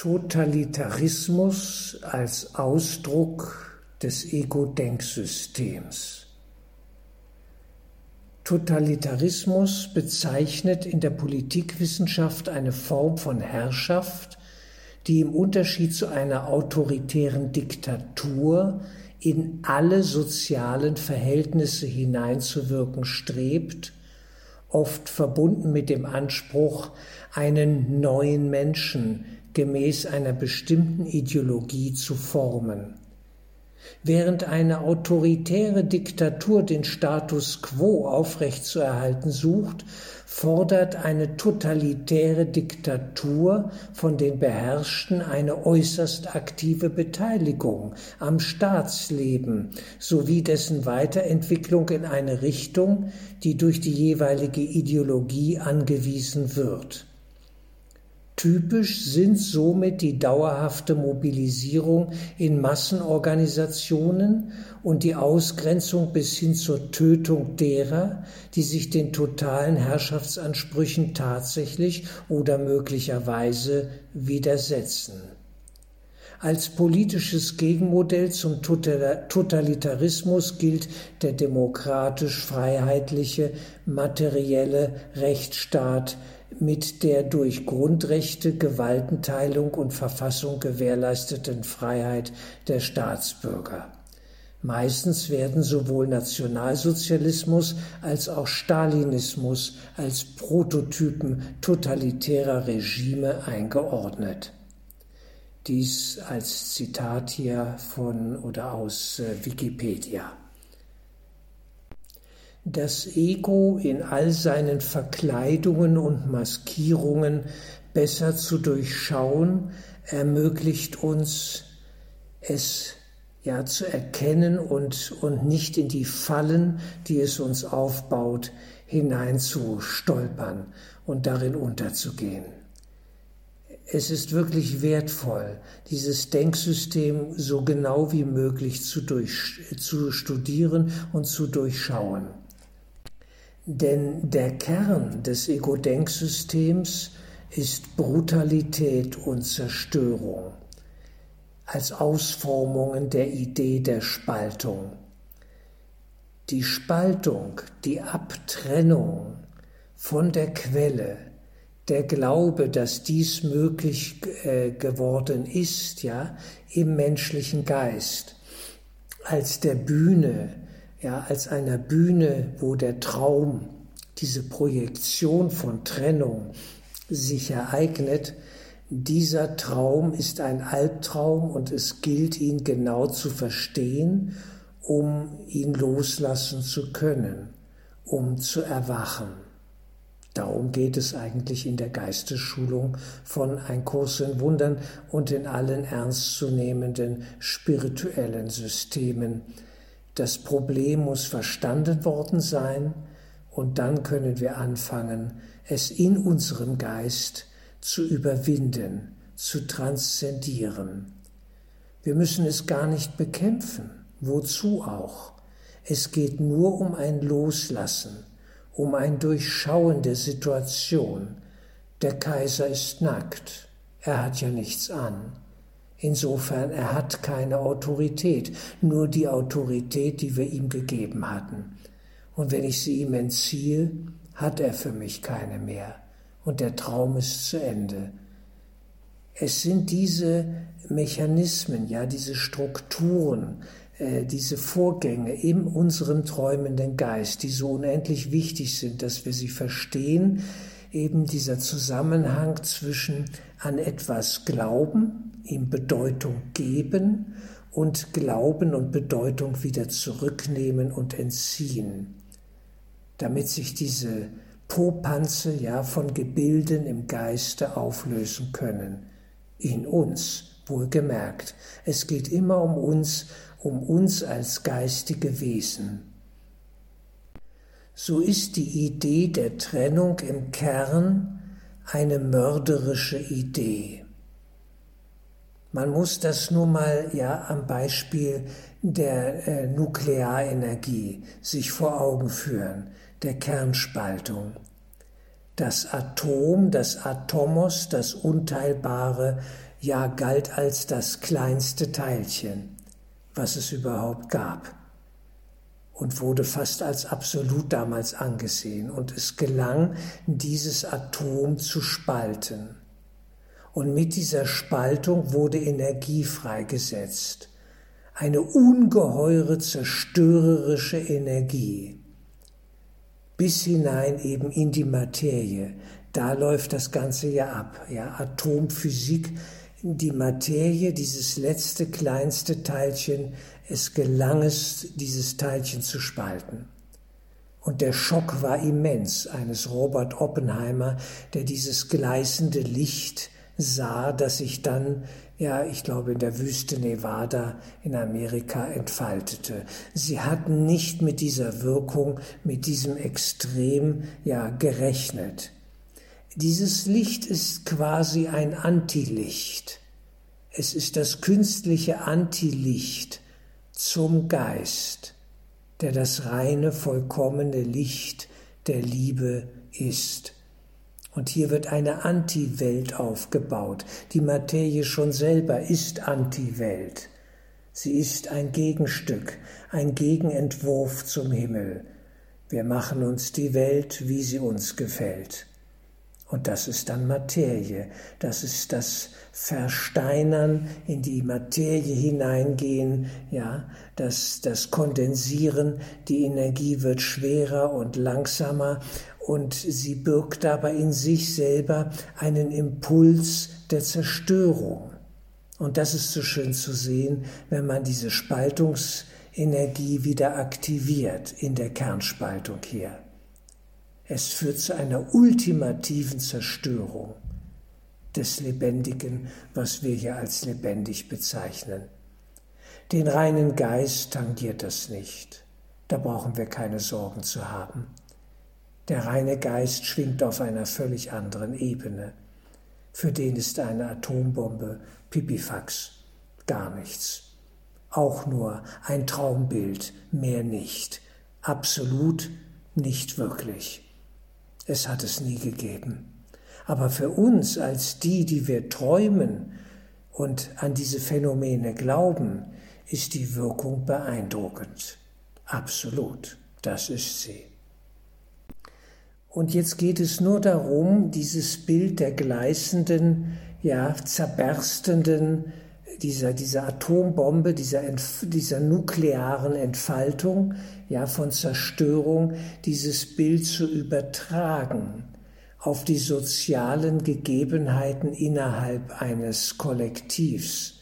Totalitarismus als Ausdruck des Ego-Denksystems. Totalitarismus bezeichnet in der Politikwissenschaft eine Form von Herrschaft, die im Unterschied zu einer autoritären Diktatur in alle sozialen Verhältnisse hineinzuwirken strebt, oft verbunden mit dem Anspruch, einen neuen Menschen gemäß einer bestimmten Ideologie zu formen. Während eine autoritäre Diktatur den Status quo aufrechtzuerhalten sucht, fordert eine totalitäre Diktatur von den Beherrschten eine äußerst aktive Beteiligung am Staatsleben sowie dessen Weiterentwicklung in eine Richtung, die durch die jeweilige Ideologie angewiesen wird. Typisch sind somit die dauerhafte Mobilisierung in Massenorganisationen und die Ausgrenzung bis hin zur Tötung derer, die sich den totalen Herrschaftsansprüchen tatsächlich oder möglicherweise widersetzen. Als politisches Gegenmodell zum Totalitarismus gilt der demokratisch-freiheitliche, materielle Rechtsstaat, mit der durch Grundrechte, Gewaltenteilung und Verfassung gewährleisteten Freiheit der Staatsbürger. Meistens werden sowohl Nationalsozialismus als auch Stalinismus als Prototypen totalitärer Regime eingeordnet. Dies als Zitat hier von oder aus äh, Wikipedia. Das Ego in all seinen Verkleidungen und Maskierungen besser zu durchschauen, ermöglicht uns, es ja zu erkennen und, und nicht in die Fallen, die es uns aufbaut, hineinzustolpern und darin unterzugehen. Es ist wirklich wertvoll, dieses Denksystem so genau wie möglich zu, durch, zu studieren und zu durchschauen. Denn der Kern des Ego-Denksystems ist Brutalität und Zerstörung als Ausformungen der Idee der Spaltung. Die Spaltung, die Abtrennung von der Quelle, der Glaube, dass dies möglich äh, geworden ist, ja, im menschlichen Geist, als der Bühne ja, als einer Bühne, wo der Traum, diese Projektion von Trennung sich ereignet, dieser Traum ist ein Albtraum und es gilt ihn genau zu verstehen, um ihn loslassen zu können, um zu erwachen. Darum geht es eigentlich in der Geistesschulung von Ein Kurs in Wundern und in allen ernstzunehmenden spirituellen Systemen, das Problem muss verstanden worden sein und dann können wir anfangen, es in unserem Geist zu überwinden, zu transzendieren. Wir müssen es gar nicht bekämpfen, wozu auch. Es geht nur um ein Loslassen, um ein Durchschauen der Situation. Der Kaiser ist nackt, er hat ja nichts an. Insofern, er hat keine Autorität, nur die Autorität, die wir ihm gegeben hatten. Und wenn ich sie ihm entziehe, hat er für mich keine mehr. Und der Traum ist zu Ende. Es sind diese Mechanismen, ja, diese Strukturen, äh, diese Vorgänge in unserem träumenden Geist, die so unendlich wichtig sind, dass wir sie verstehen, eben dieser Zusammenhang zwischen an etwas glauben, ihm Bedeutung geben und Glauben und Bedeutung wieder zurücknehmen und entziehen, damit sich diese Popanze ja von Gebilden im Geiste auflösen können. In uns, wohlgemerkt. Es geht immer um uns, um uns als geistige Wesen. So ist die Idee der Trennung im Kern eine mörderische Idee. Man muss das nur mal ja am Beispiel der äh, Nuklearenergie sich vor Augen führen, der Kernspaltung. Das Atom, das Atomos, das Unteilbare, ja galt als das kleinste Teilchen, was es überhaupt gab und wurde fast als absolut damals angesehen. Und es gelang, dieses Atom zu spalten. Und mit dieser Spaltung wurde Energie freigesetzt. Eine ungeheure zerstörerische Energie. Bis hinein eben in die Materie. Da läuft das Ganze ja ab. Ja, Atomphysik, die Materie, dieses letzte kleinste Teilchen, es gelang es, dieses Teilchen zu spalten. Und der Schock war immens eines Robert Oppenheimer, der dieses gleißende Licht sah, das sich dann, ja, ich glaube, in der Wüste Nevada in Amerika entfaltete. Sie hatten nicht mit dieser Wirkung, mit diesem Extrem, ja, gerechnet. Dieses Licht ist quasi ein Antilicht. Es ist das künstliche Antilicht zum Geist, der das reine, vollkommene Licht der Liebe ist. Und hier wird eine Anti-Welt aufgebaut. Die Materie schon selber ist Anti-Welt. Sie ist ein Gegenstück, ein Gegenentwurf zum Himmel. Wir machen uns die Welt, wie sie uns gefällt. Und das ist dann Materie. Das ist das Versteinern, in die Materie hineingehen, ja, das, das Kondensieren. Die Energie wird schwerer und langsamer und sie birgt aber in sich selber einen Impuls der Zerstörung. Und das ist so schön zu sehen, wenn man diese Spaltungsenergie wieder aktiviert in der Kernspaltung hier. Es führt zu einer ultimativen Zerstörung des Lebendigen, was wir hier als lebendig bezeichnen. Den reinen Geist tangiert das nicht. Da brauchen wir keine Sorgen zu haben. Der reine Geist schwingt auf einer völlig anderen Ebene. Für den ist eine Atombombe Pipifax gar nichts. Auch nur ein Traumbild, mehr nicht. Absolut nicht wirklich. Es hat es nie gegeben. Aber für uns als die, die wir träumen und an diese Phänomene glauben, ist die Wirkung beeindruckend. Absolut, das ist sie. Und jetzt geht es nur darum, dieses Bild der gleißenden, ja, zerberstenden, dieser, dieser Atombombe, dieser, dieser nuklearen Entfaltung, ja, von Zerstörung, dieses Bild zu übertragen auf die sozialen Gegebenheiten innerhalb eines Kollektivs,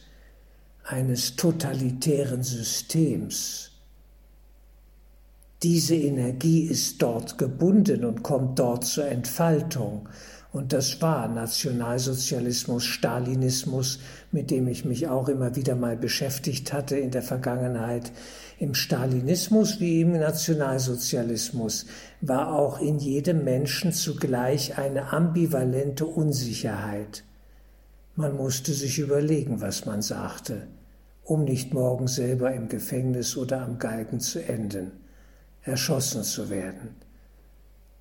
eines totalitären Systems. Diese Energie ist dort gebunden und kommt dort zur Entfaltung. Und das war Nationalsozialismus, Stalinismus, mit dem ich mich auch immer wieder mal beschäftigt hatte in der Vergangenheit. Im Stalinismus wie im Nationalsozialismus war auch in jedem Menschen zugleich eine ambivalente Unsicherheit. Man musste sich überlegen, was man sagte, um nicht morgen selber im Gefängnis oder am Galgen zu enden, erschossen zu werden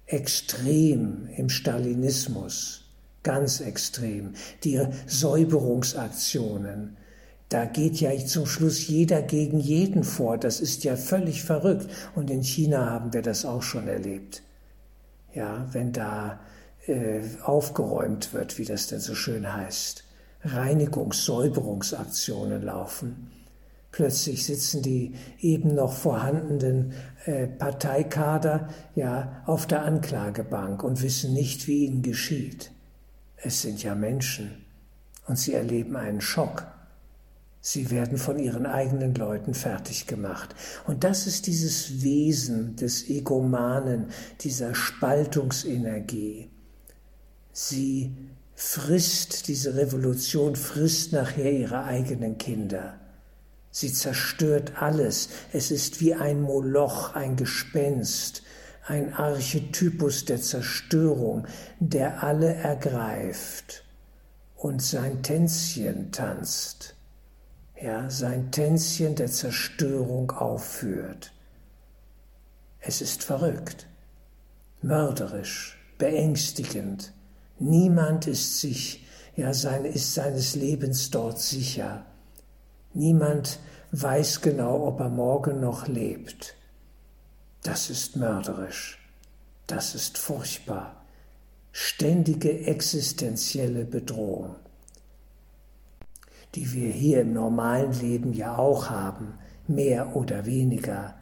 extrem im Stalinismus, ganz extrem, die Säuberungsaktionen. Da geht ja zum Schluss jeder gegen jeden vor. Das ist ja völlig verrückt. Und in China haben wir das auch schon erlebt. Ja, wenn da äh, aufgeräumt wird, wie das denn so schön heißt. Reinigungs-, Säuberungsaktionen laufen. Plötzlich sitzen die eben noch vorhandenen äh, Parteikader ja auf der Anklagebank und wissen nicht, wie ihnen geschieht. Es sind ja Menschen und sie erleben einen Schock. Sie werden von ihren eigenen Leuten fertig gemacht. Und das ist dieses Wesen des Egomanen, dieser Spaltungsenergie. Sie frisst, diese Revolution frisst nachher ihre eigenen Kinder. Sie zerstört alles. Es ist wie ein Moloch, ein Gespenst, ein Archetypus der Zerstörung, der alle ergreift und sein Tänzchen tanzt. Ja, sein Tänzchen der Zerstörung aufführt. Es ist verrückt, mörderisch, beängstigend. Niemand ist sich ja, sein, ist seines Lebens dort sicher. Niemand weiß genau, ob er morgen noch lebt. Das ist mörderisch. Das ist furchtbar. Ständige existenzielle Bedrohung, die wir hier im normalen Leben ja auch haben, mehr oder weniger,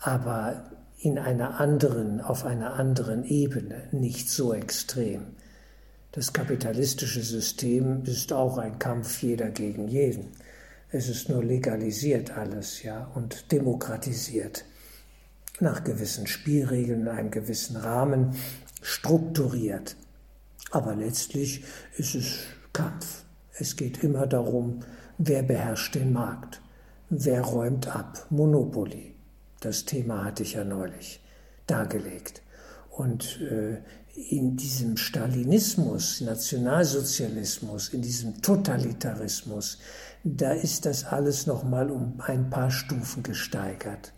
aber in einer anderen, auf einer anderen Ebene, nicht so extrem. Das kapitalistische System ist auch ein Kampf jeder gegen jeden. Es ist nur legalisiert alles, ja, und demokratisiert. Nach gewissen Spielregeln, in einem gewissen Rahmen, strukturiert. Aber letztlich ist es Kampf. Es geht immer darum, wer beherrscht den Markt, wer räumt ab. Monopoly. Das Thema hatte ich ja neulich dargelegt. Und äh, in diesem Stalinismus, Nationalsozialismus, in diesem Totalitarismus, da ist das alles noch mal um ein paar Stufen gesteigert.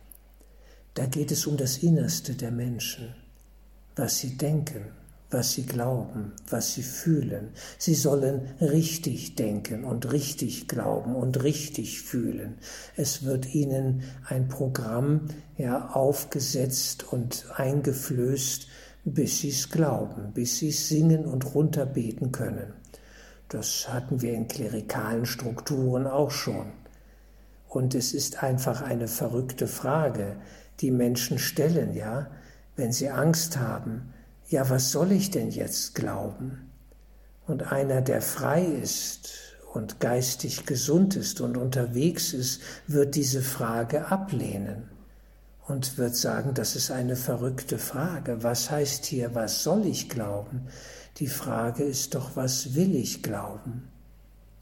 Da geht es um das Innerste der Menschen, was sie denken, was sie glauben, was sie fühlen. Sie sollen richtig denken und richtig glauben und richtig fühlen. Es wird ihnen ein Programm ja aufgesetzt und eingeflößt, bis sie es glauben, bis sie es singen und runterbeten können. Das hatten wir in klerikalen Strukturen auch schon. Und es ist einfach eine verrückte Frage, die Menschen stellen, ja, wenn sie Angst haben, ja, was soll ich denn jetzt glauben? Und einer, der frei ist und geistig gesund ist und unterwegs ist, wird diese Frage ablehnen und wird sagen, das ist eine verrückte Frage. Was heißt hier, was soll ich glauben? Die Frage ist doch, was will ich glauben?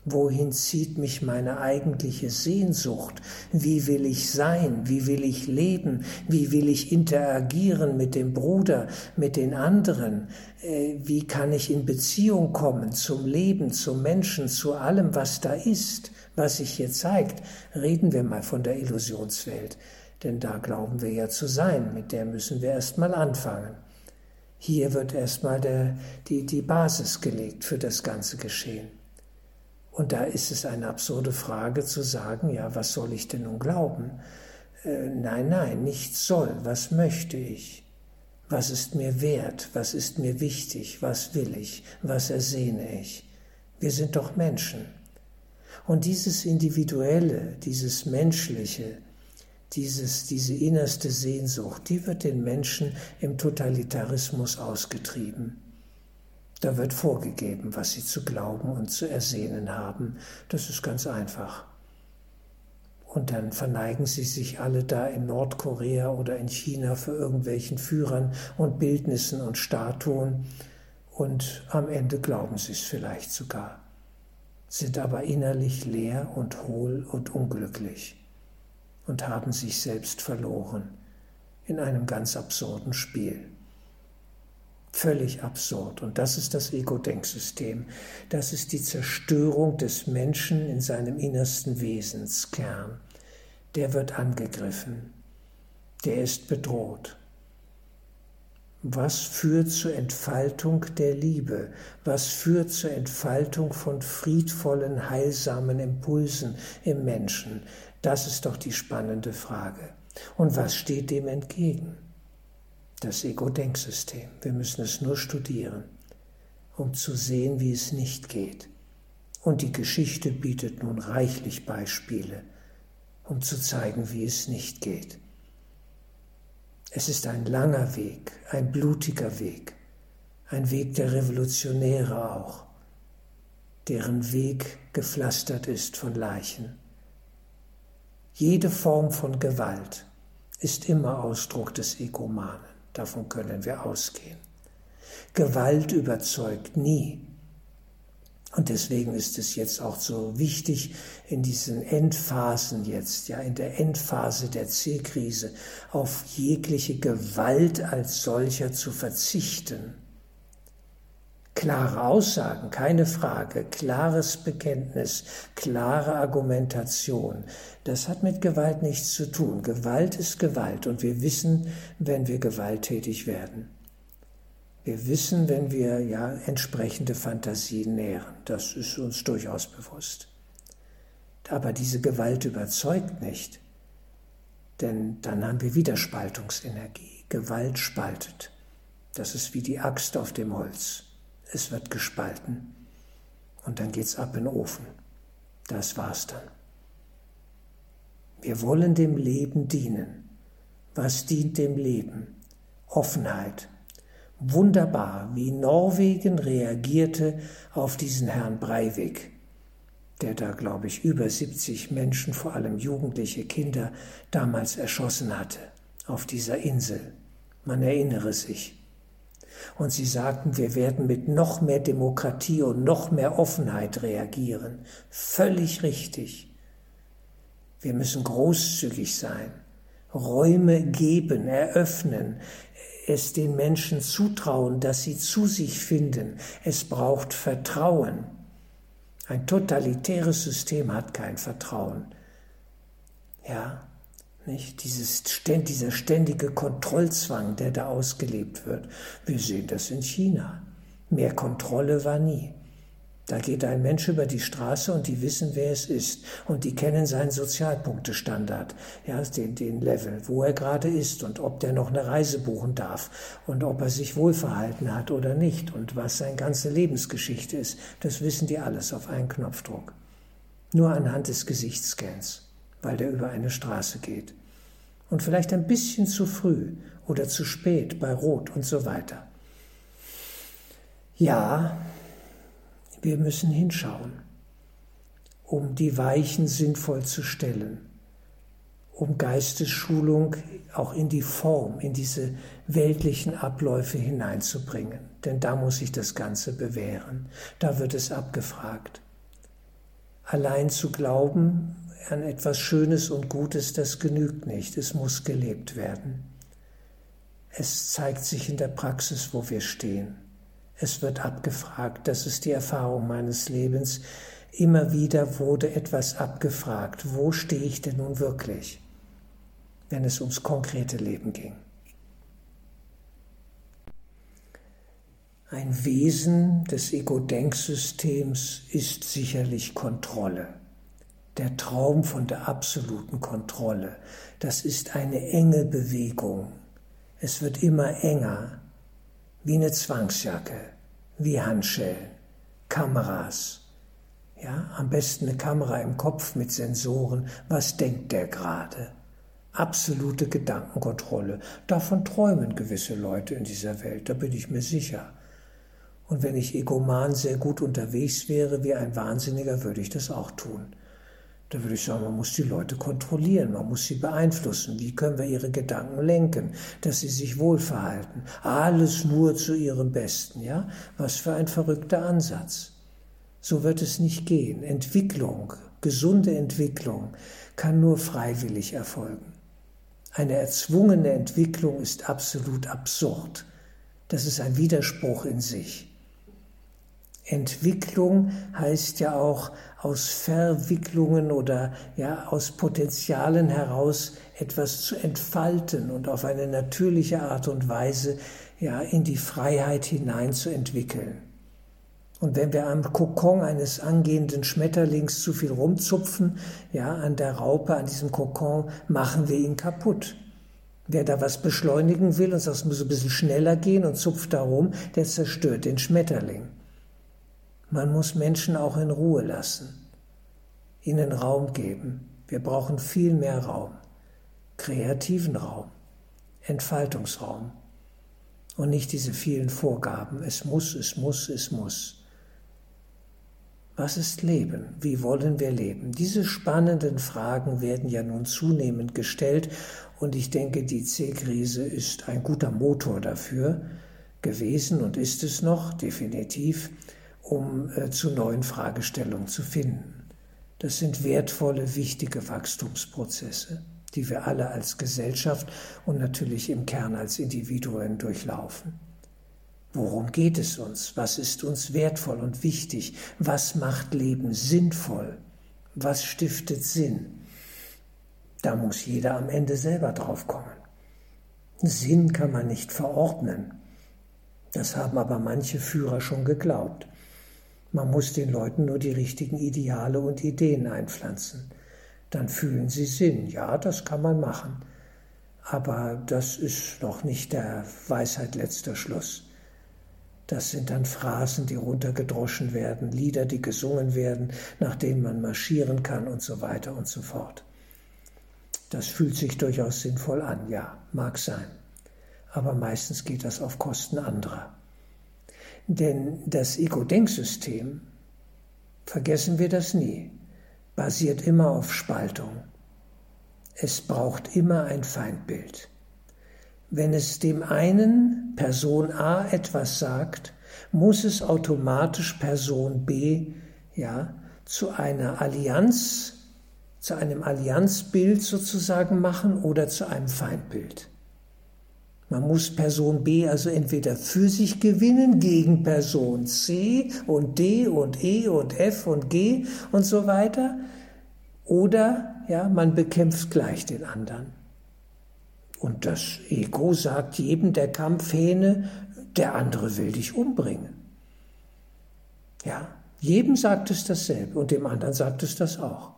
Wohin zieht mich meine eigentliche Sehnsucht? Wie will ich sein? Wie will ich leben? Wie will ich interagieren mit dem Bruder, mit den anderen? Äh, wie kann ich in Beziehung kommen zum Leben, zum Menschen, zu allem, was da ist, was sich hier zeigt? Reden wir mal von der Illusionswelt. Denn da glauben wir ja zu sein, mit der müssen wir erstmal anfangen. Hier wird erstmal der, die, die Basis gelegt für das ganze Geschehen. Und da ist es eine absurde Frage zu sagen, ja, was soll ich denn nun glauben? Äh, nein, nein, nichts soll, was möchte ich? Was ist mir wert? Was ist mir wichtig? Was will ich? Was ersehne ich? Wir sind doch Menschen. Und dieses Individuelle, dieses Menschliche, dieses, diese innerste Sehnsucht, die wird den Menschen im Totalitarismus ausgetrieben. Da wird vorgegeben, was sie zu glauben und zu ersehnen haben. Das ist ganz einfach. Und dann verneigen sie sich alle da in Nordkorea oder in China für irgendwelchen Führern und Bildnissen und Statuen. Und am Ende glauben sie es vielleicht sogar, sind aber innerlich leer und hohl und unglücklich und haben sich selbst verloren in einem ganz absurden Spiel. Völlig absurd. Und das ist das Ego-Denksystem. Das ist die Zerstörung des Menschen in seinem innersten Wesenskern. Der wird angegriffen. Der ist bedroht. Was führt zur Entfaltung der Liebe? Was führt zur Entfaltung von friedvollen, heilsamen Impulsen im Menschen? Das ist doch die spannende Frage. Und was steht dem entgegen? Das Ego-Denksystem. Wir müssen es nur studieren, um zu sehen, wie es nicht geht. Und die Geschichte bietet nun reichlich Beispiele, um zu zeigen, wie es nicht geht. Es ist ein langer Weg, ein blutiger Weg, ein Weg der Revolutionäre auch, deren Weg gepflastert ist von Leichen. Jede Form von Gewalt ist immer Ausdruck des Egomanen, davon können wir ausgehen. Gewalt überzeugt nie. Und deswegen ist es jetzt auch so wichtig, in diesen Endphasen jetzt, ja, in der Endphase der C-Krise, auf jegliche Gewalt als solcher zu verzichten Klare Aussagen, keine Frage, klares Bekenntnis, klare Argumentation, das hat mit Gewalt nichts zu tun. Gewalt ist Gewalt und wir wissen, wenn wir gewalttätig werden. Wir wissen, wenn wir ja entsprechende Fantasien nähren. Das ist uns durchaus bewusst. Aber diese Gewalt überzeugt nicht, denn dann haben wir wieder Spaltungsenergie. Gewalt spaltet. Das ist wie die Axt auf dem Holz. Es wird gespalten und dann geht's ab in den Ofen. Das war's dann. Wir wollen dem Leben dienen. Was dient dem Leben? Offenheit. Wunderbar, wie Norwegen reagierte auf diesen Herrn Breivik, der da, glaube ich, über 70 Menschen, vor allem jugendliche Kinder, damals erschossen hatte, auf dieser Insel. Man erinnere sich. Und sie sagten, wir werden mit noch mehr Demokratie und noch mehr Offenheit reagieren. Völlig richtig. Wir müssen großzügig sein, Räume geben, eröffnen, es den Menschen zutrauen, dass sie zu sich finden. Es braucht Vertrauen. Ein totalitäres System hat kein Vertrauen. Ja, nicht? Dieses, dieser ständige Kontrollzwang, der da ausgelebt wird. Wir sehen das in China. Mehr Kontrolle war nie. Da geht ein Mensch über die Straße und die wissen, wer es ist. Und die kennen seinen Sozialpunktestandard, ja, den, den Level, wo er gerade ist und ob der noch eine Reise buchen darf und ob er sich wohlverhalten hat oder nicht und was seine ganze Lebensgeschichte ist. Das wissen die alles auf einen Knopfdruck. Nur anhand des Gesichtsscans, weil der über eine Straße geht. Und vielleicht ein bisschen zu früh oder zu spät bei Rot und so weiter. Ja, wir müssen hinschauen, um die Weichen sinnvoll zu stellen, um Geistesschulung auch in die Form, in diese weltlichen Abläufe hineinzubringen. Denn da muss sich das Ganze bewähren. Da wird es abgefragt. Allein zu glauben an etwas Schönes und Gutes, das genügt nicht. Es muss gelebt werden. Es zeigt sich in der Praxis, wo wir stehen. Es wird abgefragt, das ist die Erfahrung meines Lebens. Immer wieder wurde etwas abgefragt. Wo stehe ich denn nun wirklich, wenn es ums konkrete Leben ging? Ein Wesen des Ego-Denksystems ist sicherlich Kontrolle. Der Traum von der absoluten Kontrolle, das ist eine enge Bewegung. Es wird immer enger, wie eine Zwangsjacke, wie Handschellen, Kameras. Ja, am besten eine Kamera im Kopf mit Sensoren. Was denkt der gerade? Absolute Gedankenkontrolle. Davon träumen gewisse Leute in dieser Welt, da bin ich mir sicher. Und wenn ich egoman sehr gut unterwegs wäre wie ein Wahnsinniger, würde ich das auch tun. Da würde ich sagen, man muss die Leute kontrollieren, man muss sie beeinflussen. Wie können wir ihre Gedanken lenken, dass sie sich wohlverhalten? Alles nur zu ihrem Besten, ja? Was für ein verrückter Ansatz. So wird es nicht gehen. Entwicklung, gesunde Entwicklung kann nur freiwillig erfolgen. Eine erzwungene Entwicklung ist absolut absurd. Das ist ein Widerspruch in sich. Entwicklung heißt ja auch aus Verwicklungen oder ja aus Potenzialen heraus etwas zu entfalten und auf eine natürliche Art und Weise ja in die Freiheit hinein zu entwickeln. Und wenn wir am Kokon eines angehenden Schmetterlings zu viel rumzupfen, ja, an der Raupe, an diesem Kokon, machen wir ihn kaputt. Wer da was beschleunigen will und sagt, es muss ein bisschen schneller gehen und zupft da rum, der zerstört den Schmetterling. Man muss Menschen auch in Ruhe lassen, ihnen Raum geben. Wir brauchen viel mehr Raum, kreativen Raum, Entfaltungsraum und nicht diese vielen Vorgaben. Es muss, es muss, es muss. Was ist Leben? Wie wollen wir leben? Diese spannenden Fragen werden ja nun zunehmend gestellt und ich denke, die C-Krise ist ein guter Motor dafür gewesen und ist es noch, definitiv um äh, zu neuen Fragestellungen zu finden. Das sind wertvolle, wichtige Wachstumsprozesse, die wir alle als Gesellschaft und natürlich im Kern als Individuen durchlaufen. Worum geht es uns? Was ist uns wertvoll und wichtig? Was macht Leben sinnvoll? Was stiftet Sinn? Da muss jeder am Ende selber drauf kommen. Sinn kann man nicht verordnen. Das haben aber manche Führer schon geglaubt. Man muss den Leuten nur die richtigen Ideale und Ideen einpflanzen. Dann fühlen sie Sinn. Ja, das kann man machen. Aber das ist noch nicht der Weisheit letzter Schluss. Das sind dann Phrasen, die runtergedroschen werden, Lieder, die gesungen werden, nach denen man marschieren kann und so weiter und so fort. Das fühlt sich durchaus sinnvoll an, ja, mag sein. Aber meistens geht das auf Kosten anderer. Denn das Ego-Denksystem, vergessen wir das nie, basiert immer auf Spaltung. Es braucht immer ein Feindbild. Wenn es dem einen Person A etwas sagt, muss es automatisch Person B ja zu einer Allianz, zu einem Allianzbild sozusagen machen oder zu einem Feindbild. Man muss Person B also entweder für sich gewinnen gegen Person C und D und E und F und G und so weiter, oder ja, man bekämpft gleich den anderen. Und das Ego sagt jedem der Kampfhähne, der andere will dich umbringen. Ja, jedem sagt es dasselbe und dem anderen sagt es das auch.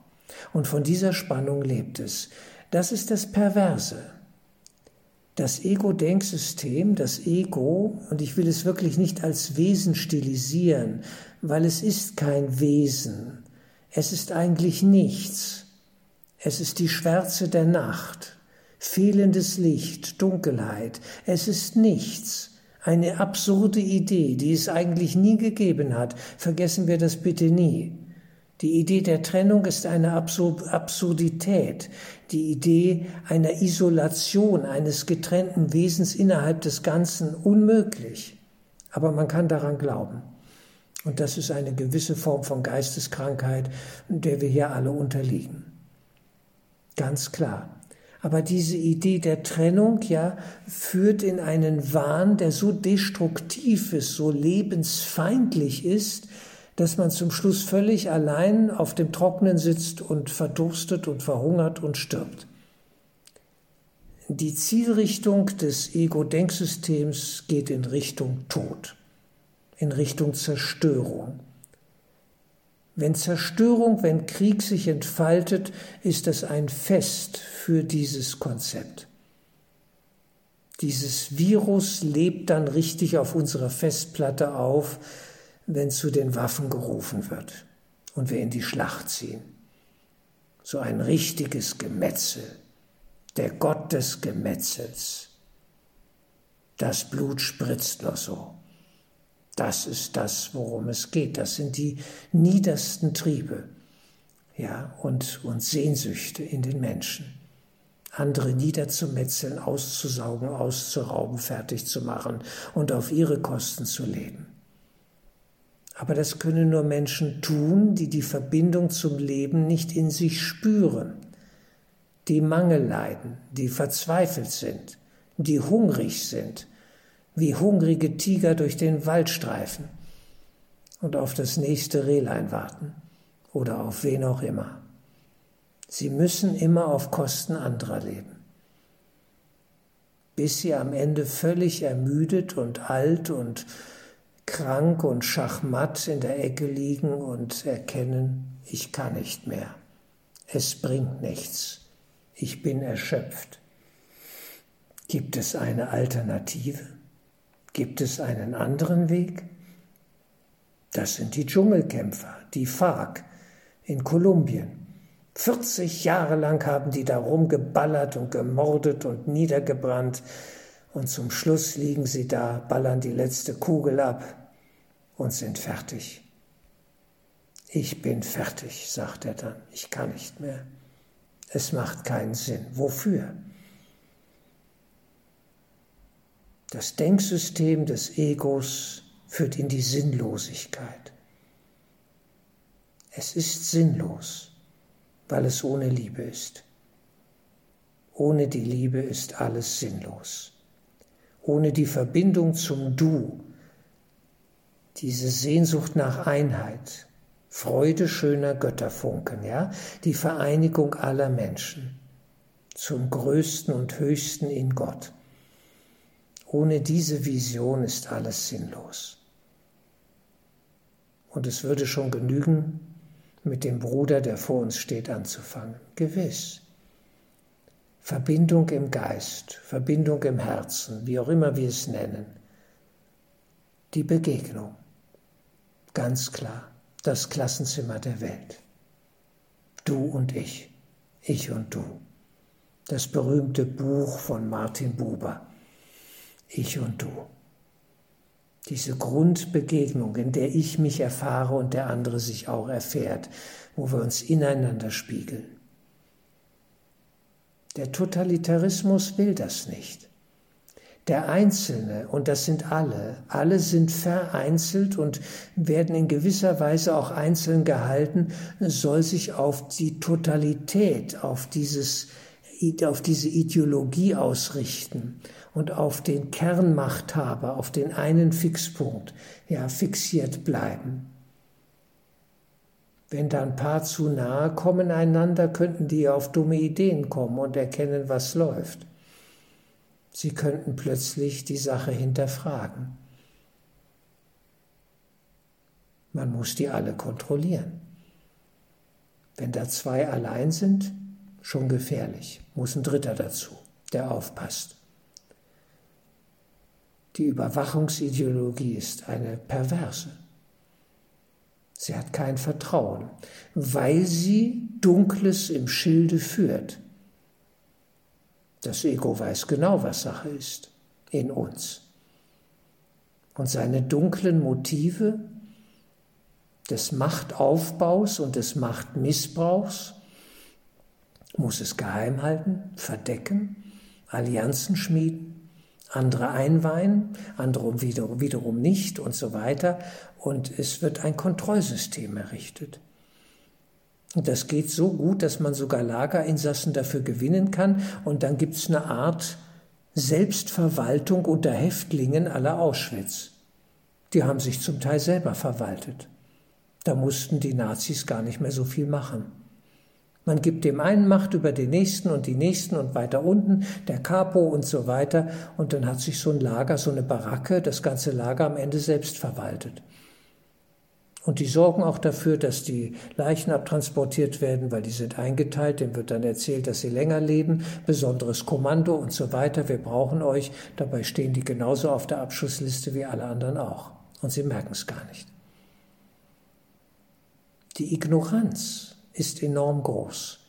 Und von dieser Spannung lebt es. Das ist das Perverse. Das Ego-Denksystem, das Ego, und ich will es wirklich nicht als Wesen stilisieren, weil es ist kein Wesen. Es ist eigentlich nichts. Es ist die Schwärze der Nacht fehlendes Licht, Dunkelheit. Es ist nichts. Eine absurde Idee, die es eigentlich nie gegeben hat. Vergessen wir das bitte nie. Die Idee der Trennung ist eine Absurdität, die Idee einer Isolation eines getrennten Wesens innerhalb des Ganzen unmöglich. Aber man kann daran glauben. Und das ist eine gewisse Form von Geisteskrankheit, der wir hier alle unterliegen. Ganz klar. Aber diese Idee der Trennung, ja, führt in einen Wahn, der so destruktiv ist, so lebensfeindlich ist, dass man zum Schluss völlig allein auf dem Trocknen sitzt und verdurstet und verhungert und stirbt. Die Zielrichtung des Ego-Denksystems geht in Richtung Tod, in Richtung Zerstörung. Wenn Zerstörung, wenn Krieg sich entfaltet, ist das ein Fest für dieses Konzept. Dieses Virus lebt dann richtig auf unserer Festplatte auf, wenn zu den Waffen gerufen wird und wir in die Schlacht ziehen. So ein richtiges Gemetzel, der Gott des Gemetzels. Das Blut spritzt noch so. Das ist das, worum es geht. Das sind die niedersten Triebe ja, und, und Sehnsüchte in den Menschen. Andere niederzumetzeln, auszusaugen, auszurauben, fertig zu machen und auf ihre Kosten zu leben. Aber das können nur Menschen tun, die die Verbindung zum Leben nicht in sich spüren, die Mangel leiden, die verzweifelt sind, die hungrig sind, wie hungrige Tiger durch den Wald streifen und auf das nächste Rehlein warten oder auf wen auch immer. Sie müssen immer auf Kosten anderer leben, bis sie am Ende völlig ermüdet und alt und krank und schachmatt in der Ecke liegen und erkennen, ich kann nicht mehr. Es bringt nichts. Ich bin erschöpft. Gibt es eine Alternative? Gibt es einen anderen Weg? Das sind die Dschungelkämpfer, die FARC in Kolumbien. 40 Jahre lang haben die da rumgeballert und gemordet und niedergebrannt und zum Schluss liegen sie da, ballern die letzte Kugel ab und sind fertig. Ich bin fertig, sagt er dann, ich kann nicht mehr. Es macht keinen Sinn. Wofür? Das Denksystem des Egos führt in die Sinnlosigkeit. Es ist sinnlos, weil es ohne Liebe ist. Ohne die Liebe ist alles sinnlos. Ohne die Verbindung zum Du, diese Sehnsucht nach Einheit, Freude schöner Götterfunken, ja, die Vereinigung aller Menschen zum Größten und Höchsten in Gott Ohne diese Vision ist alles sinnlos. Und es würde schon genügen, mit dem Bruder, der vor uns steht, anzufangen. Gewiss. Verbindung im Geist, Verbindung im Herzen, wie auch immer wir es nennen. Die Begegnung. Ganz klar, das Klassenzimmer der Welt. Du und ich, ich und du. Das berühmte Buch von Martin Buber. Ich und du. Diese Grundbegegnung, in der ich mich erfahre und der andere sich auch erfährt, wo wir uns ineinander spiegeln. Der Totalitarismus will das nicht. Der Einzelne, und das sind alle, alle sind vereinzelt und werden in gewisser Weise auch einzeln gehalten, soll sich auf die Totalität, auf, dieses, auf diese Ideologie ausrichten und auf den Kernmachthaber, auf den einen Fixpunkt, ja, fixiert bleiben. Wenn da ein paar zu nahe kommen einander, könnten die auf dumme Ideen kommen und erkennen, was läuft. Sie könnten plötzlich die Sache hinterfragen. Man muss die alle kontrollieren. Wenn da zwei allein sind, schon gefährlich, muss ein Dritter dazu, der aufpasst. Die Überwachungsideologie ist eine perverse. Sie hat kein Vertrauen, weil sie Dunkles im Schilde führt. Das Ego weiß genau, was Sache ist in uns. Und seine dunklen Motive des Machtaufbaus und des Machtmissbrauchs muss es geheim halten, verdecken, Allianzen schmieden, andere einweihen, andere wiederum nicht und so weiter. Und es wird ein Kontrollsystem errichtet. Und das geht so gut, dass man sogar Lagerinsassen dafür gewinnen kann. Und dann gibt es eine Art Selbstverwaltung unter Häftlingen aller Auschwitz. Die haben sich zum Teil selber verwaltet. Da mussten die Nazis gar nicht mehr so viel machen. Man gibt dem einen Macht über den nächsten und die nächsten und weiter unten, der Capo und so weiter. Und dann hat sich so ein Lager, so eine Baracke, das ganze Lager am Ende selbst verwaltet. Und die sorgen auch dafür, dass die Leichen abtransportiert werden, weil die sind eingeteilt. Dem wird dann erzählt, dass sie länger leben, besonderes Kommando und so weiter. Wir brauchen euch. Dabei stehen die genauso auf der Abschussliste wie alle anderen auch. Und sie merken es gar nicht. Die Ignoranz ist enorm groß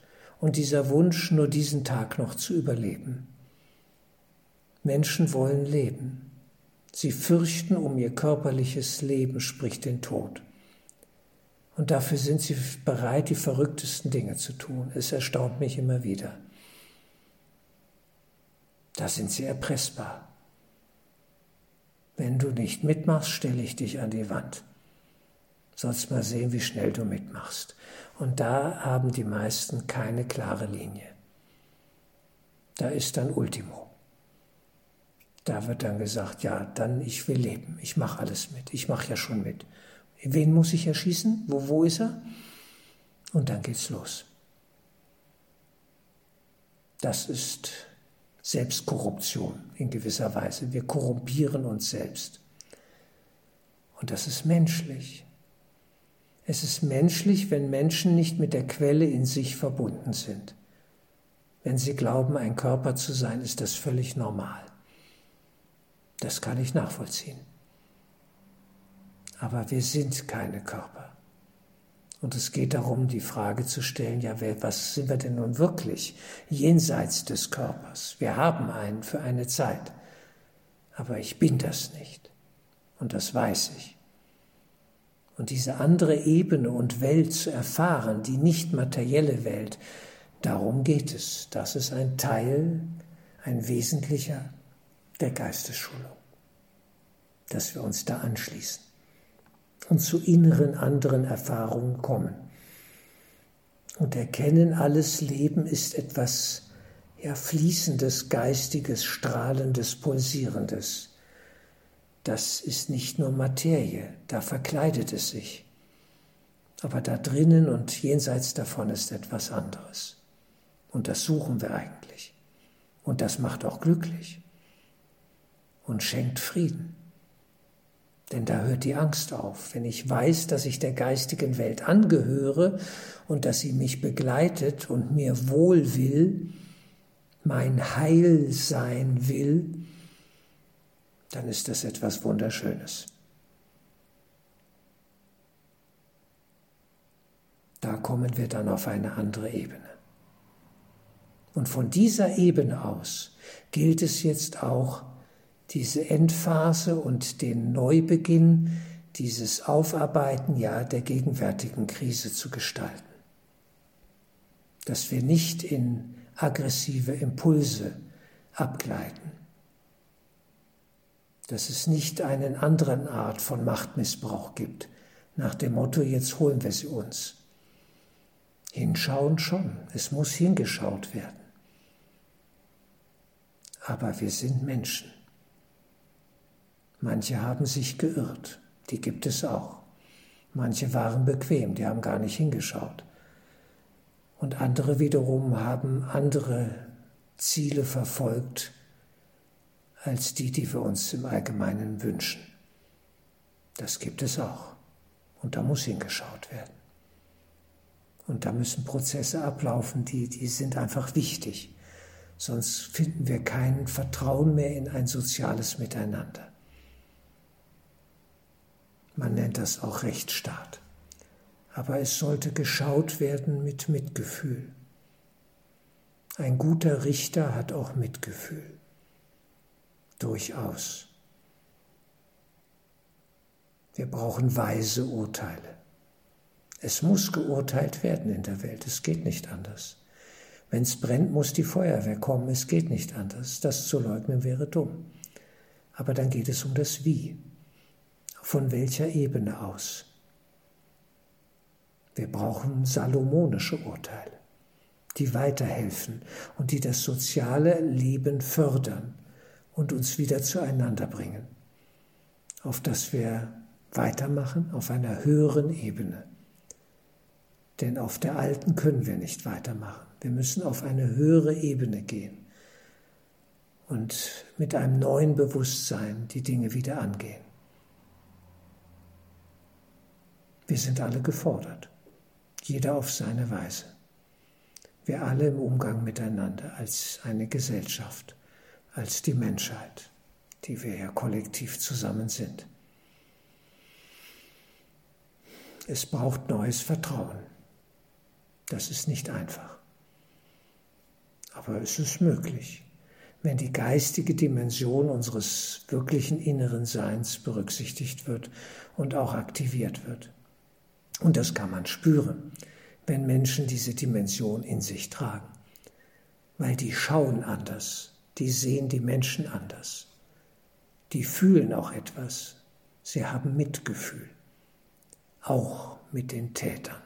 und dieser Wunsch, nur diesen Tag noch zu überleben. Menschen wollen leben. Sie fürchten um ihr körperliches Leben, sprich den Tod. Und dafür sind sie bereit, die verrücktesten Dinge zu tun. Es erstaunt mich immer wieder. Da sind sie erpressbar. Wenn du nicht mitmachst, stelle ich dich an die Wand. Sollst mal sehen, wie schnell du mitmachst. Und da haben die meisten keine klare Linie. Da ist dann Ultimo. Da wird dann gesagt, ja, dann ich will leben, ich mache alles mit, ich mache ja schon mit. Wen muss ich erschießen? Wo, wo ist er? Und dann geht's los. Das ist Selbstkorruption in gewisser Weise. Wir korrumpieren uns selbst. Und das ist menschlich. Es ist menschlich, wenn Menschen nicht mit der Quelle in sich verbunden sind. Wenn sie glauben, ein Körper zu sein, ist das völlig normal. Das kann ich nachvollziehen. Aber wir sind keine Körper. Und es geht darum, die Frage zu stellen, ja, was sind wir denn nun wirklich jenseits des Körpers? Wir haben einen für eine Zeit. Aber ich bin das nicht. Und das weiß ich und diese andere Ebene und Welt zu erfahren, die nicht materielle Welt, darum geht es. Das ist ein Teil, ein wesentlicher der Geistesschulung, dass wir uns da anschließen und zu inneren anderen Erfahrungen kommen und erkennen, alles Leben ist etwas ja fließendes, geistiges, strahlendes, pulsierendes das ist nicht nur Materie, da verkleidet es sich. Aber da drinnen und jenseits davon ist etwas anderes. Und das suchen wir eigentlich. Und das macht auch glücklich. und schenkt Frieden. Denn da hört die Angst auf. Wenn ich weiß, dass ich der geistigen Welt angehöre und dass sie mich begleitet und mir wohl will, mein Heil sein will, dann ist das etwas Wunderschönes. Da kommen wir dann auf eine andere Ebene. Und von dieser Ebene aus gilt es jetzt auch, diese Endphase und den Neubeginn, dieses Aufarbeiten ja der gegenwärtigen Krise zu gestalten. Dass wir nicht in aggressive Impulse abgleiten. Dass es nicht einen anderen Art von Machtmissbrauch gibt, nach dem Motto, jetzt holen wir sie uns. Hinschauen schon, es muss hingeschaut werden. Aber wir sind Menschen. Manche haben sich geirrt, die gibt es auch. Manche waren bequem, die haben gar nicht hingeschaut. Und andere wiederum haben andere Ziele verfolgt als die, die wir uns im Allgemeinen wünschen. Das gibt es auch. Und da muss hingeschaut werden. Und da müssen Prozesse ablaufen, die, die sind einfach wichtig. Sonst finden wir kein Vertrauen mehr in ein soziales Miteinander. Man nennt das auch Rechtsstaat. Aber es sollte geschaut werden mit Mitgefühl. Ein guter Richter hat auch Mitgefühl. Durchaus. Wir brauchen weise Urteile. Es muss geurteilt werden in der Welt. Es geht nicht anders. Wenn es brennt, muss die Feuerwehr kommen. Es geht nicht anders. Das zu leugnen wäre dumm. Aber dann geht es um das Wie. Von welcher Ebene aus? Wir brauchen salomonische Urteile, die weiterhelfen und die das soziale Leben fördern und uns wieder zueinander bringen, auf das wir weitermachen auf einer höheren Ebene. Denn auf der alten können wir nicht weitermachen. Wir müssen auf eine höhere Ebene gehen und mit einem neuen Bewusstsein die Dinge wieder angehen. Wir sind alle gefordert, jeder auf seine Weise. Wir alle im Umgang miteinander als eine Gesellschaft, als die Menschheit, die wir ja kollektiv zusammen sind. Es braucht neues Vertrauen. Das ist nicht einfach. Aber es ist möglich, wenn die geistige Dimension unseres wirklichen inneren Seins berücksichtigt wird und auch aktiviert wird. Und das kann man spüren, wenn Menschen diese Dimension in sich tragen. Weil die schauen anders, die sehen die Menschen anders. Die fühlen auch etwas. Sie haben Mitgefühl, auch mit den Tätern.